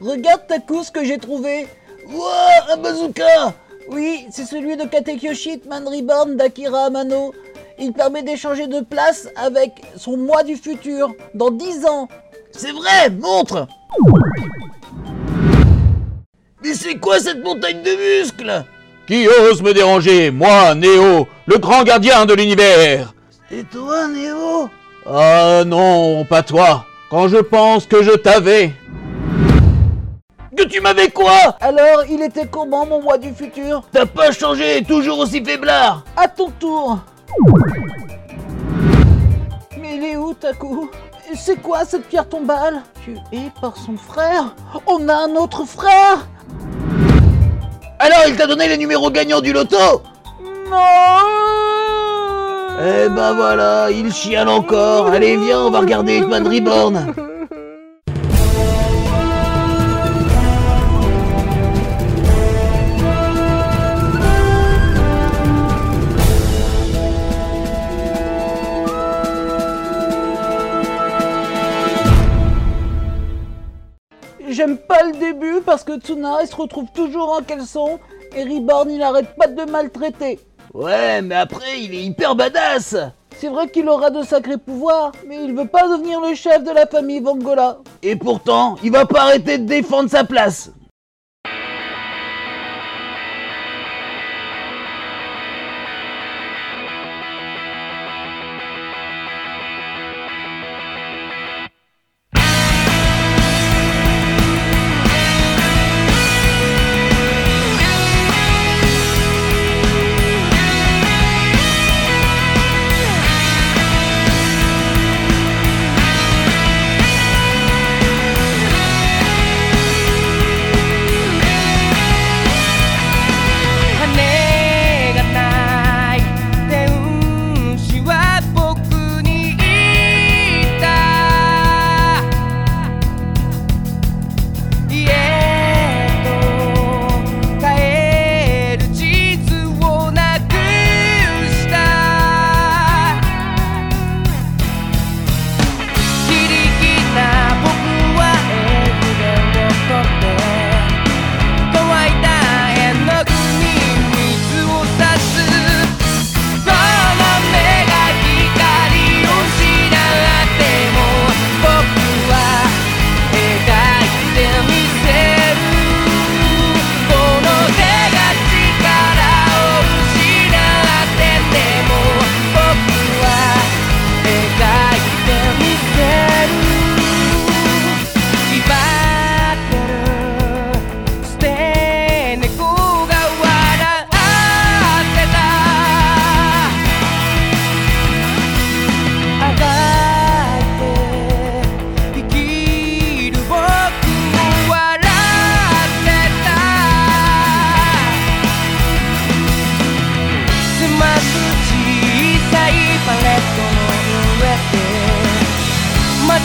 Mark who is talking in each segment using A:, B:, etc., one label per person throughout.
A: Regarde Taku ce que j'ai trouvé. Wouah, un bazooka Oui, c'est celui de Katekyoshi Hitman Reborn d'Akira Amano. Il permet d'échanger de place avec son moi du futur, dans 10 ans. C'est vrai, montre Mais c'est quoi cette montagne de muscles?
B: Qui ose me déranger Moi, Néo, le grand gardien de l'univers?
A: C'est toi, Néo
B: Ah non, pas toi. Quand je pense que je t'avais.
A: Que tu m'avais quoi Alors, il était comment, mon moi du futur? T'as pas changé, toujours aussi faiblard. À ton tour. Mais il est où, Taku C'est quoi cette pierre tombale? Tu es par son frère. On a un autre frère. Alors, il t'a donné les numéros gagnants du loto? Non. Eh ben voilà, il chiale encore. Allez, viens, on va regarder Hitman Reborn. J'aime pas le début parce que Tsuna il se retrouve toujours en caleçon et Reborn il arrête pas de maltraiter. Ouais, mais après il est hyper badass C'est vrai qu'il aura de sacrés pouvoirs, mais il veut pas devenir le chef de la famille Vangola. Et pourtant, il va pas arrêter de défendre sa place.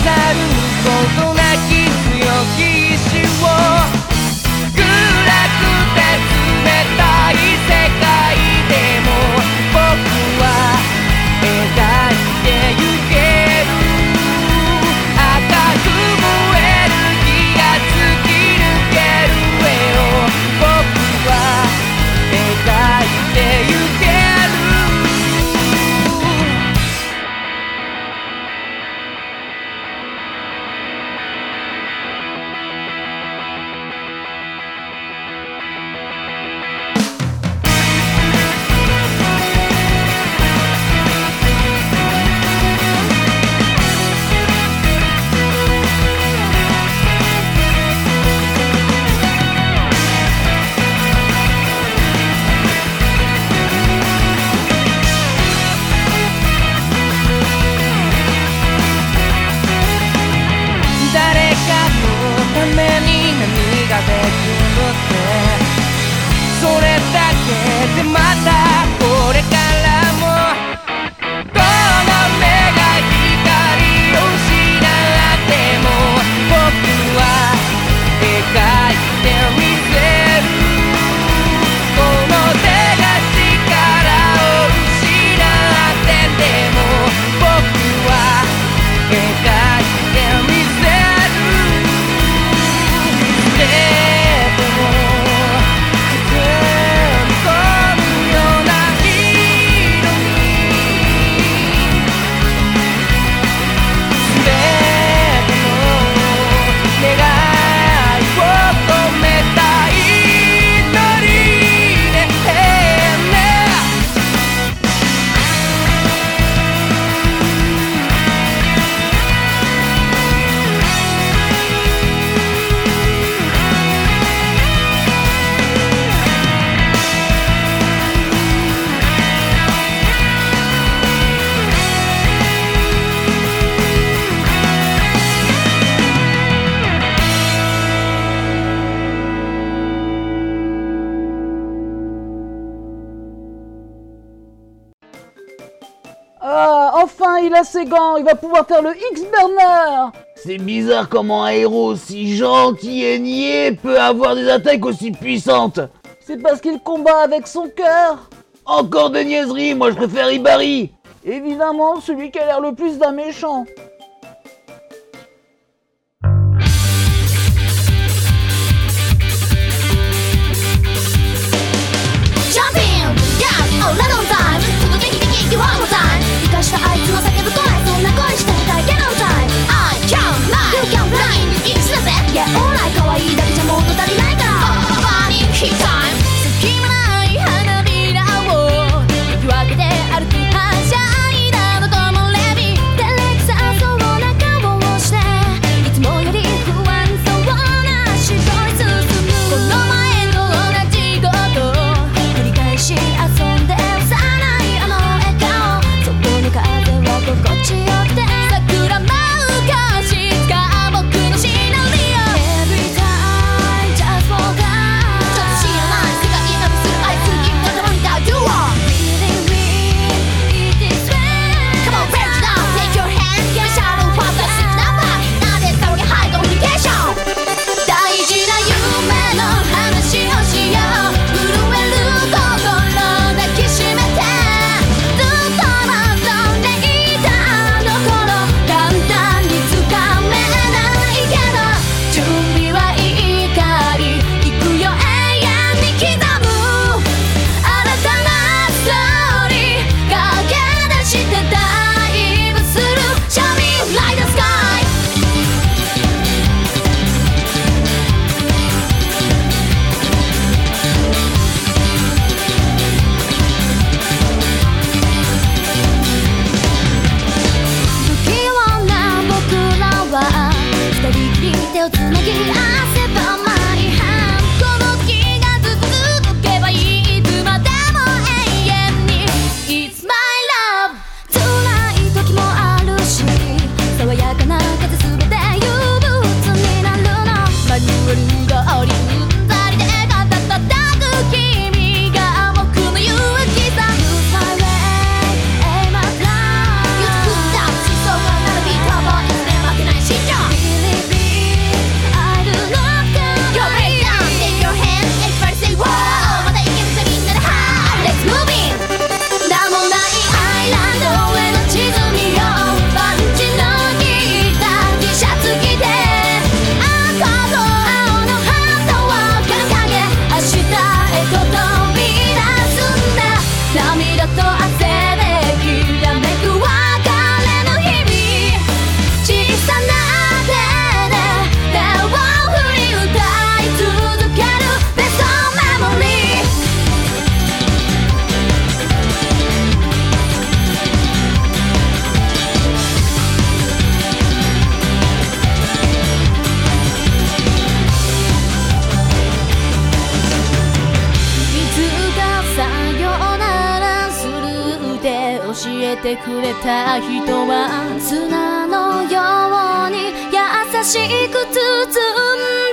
C: ること Euh, enfin, il a ses gants, il va pouvoir faire le X-Burner
D: C'est bizarre comment un héros si gentil et niais peut avoir des attaques aussi puissantes.
C: C'est parce qu'il combat avec son cœur.
D: Encore de niaiseries, moi je préfère Ibari.
C: Évidemment, celui qui a l'air le plus d'un méchant.
E: 涙と汗教えてくれた人は砂のように優しく包んで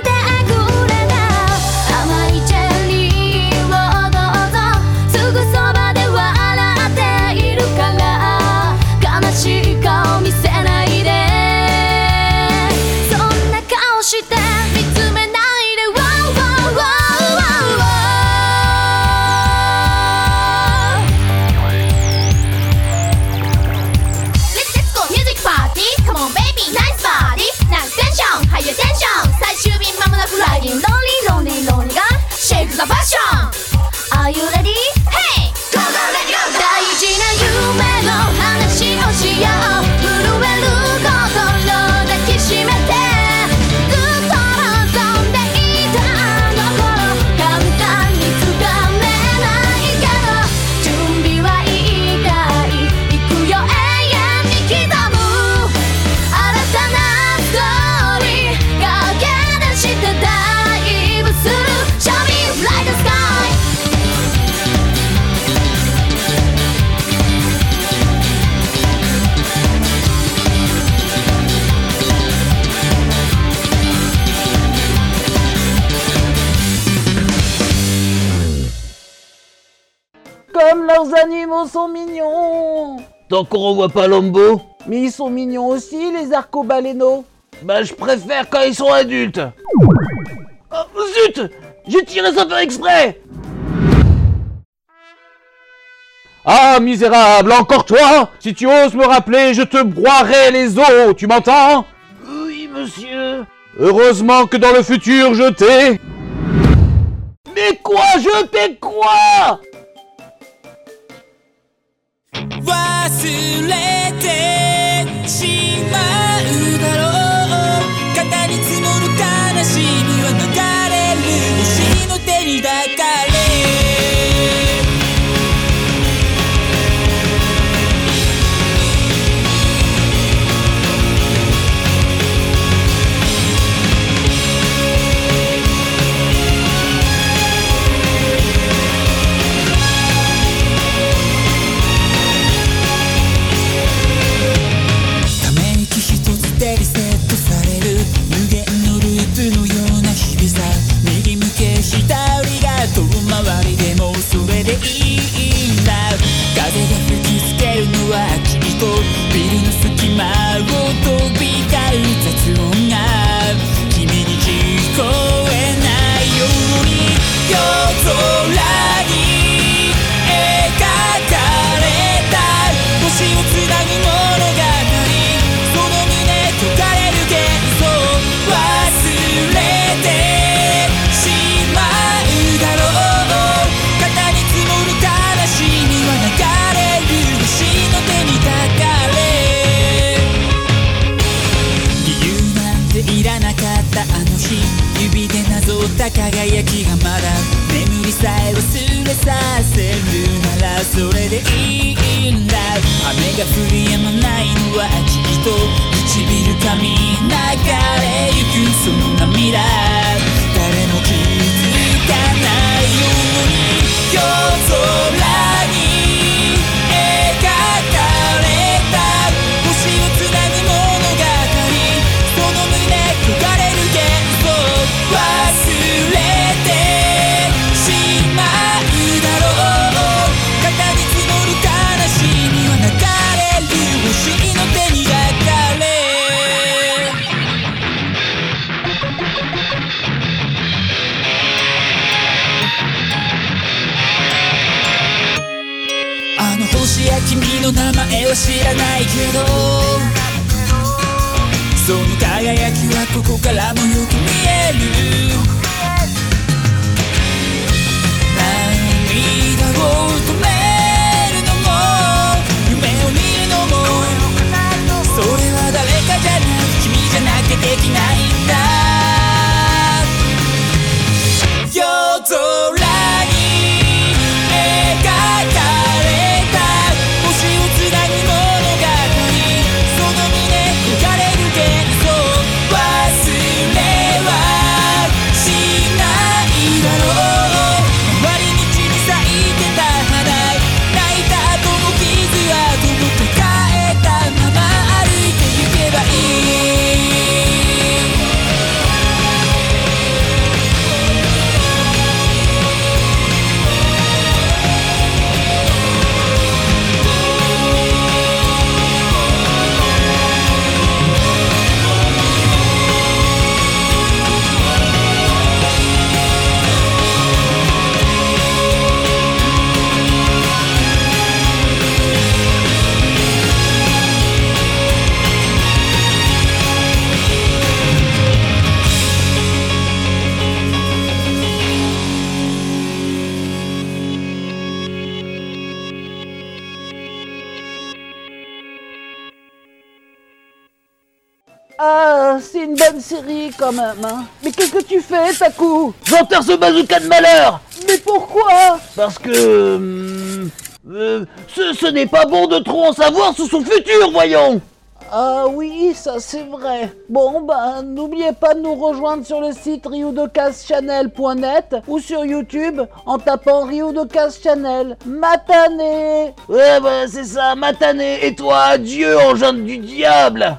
C: Comme leurs animaux sont mignons.
D: Tant qu'on revoit pas Lombo.
A: Mais ils sont mignons aussi, les arcobalénos
D: Bah, je préfère quand ils sont adultes. Oh, zut J'ai tiré ça faire exprès.
B: Ah, misérable, encore toi. Si tu oses me rappeler, je te broierai les os, tu m'entends?
D: Oui, monsieur.
B: Heureusement que dans le futur, je t'ai...
D: Mais quoi Je t'ai quoi?
F: too late. 時がまだ眠りさえ忘れさせるならそれでいいんだ。雨が降りやまないのはじっと唇髪流れゆく。その涙
A: Hein. Mais qu'est-ce que tu fais, Taku?
D: J'enterre ce bazooka de malheur.
A: Mais pourquoi?
D: Parce que... Hum, euh, ce n'est pas bon de trop en savoir sur son futur, voyons.
A: Ah oui, ça c'est vrai. Bon, ben, n'oubliez pas de nous rejoindre sur le site rioudocastchannel.net ou sur YouTube en tapant rioudocastchannel. Matané
D: Ouais, ouais, c'est ça, matané, et toi, adieu, engin du diable.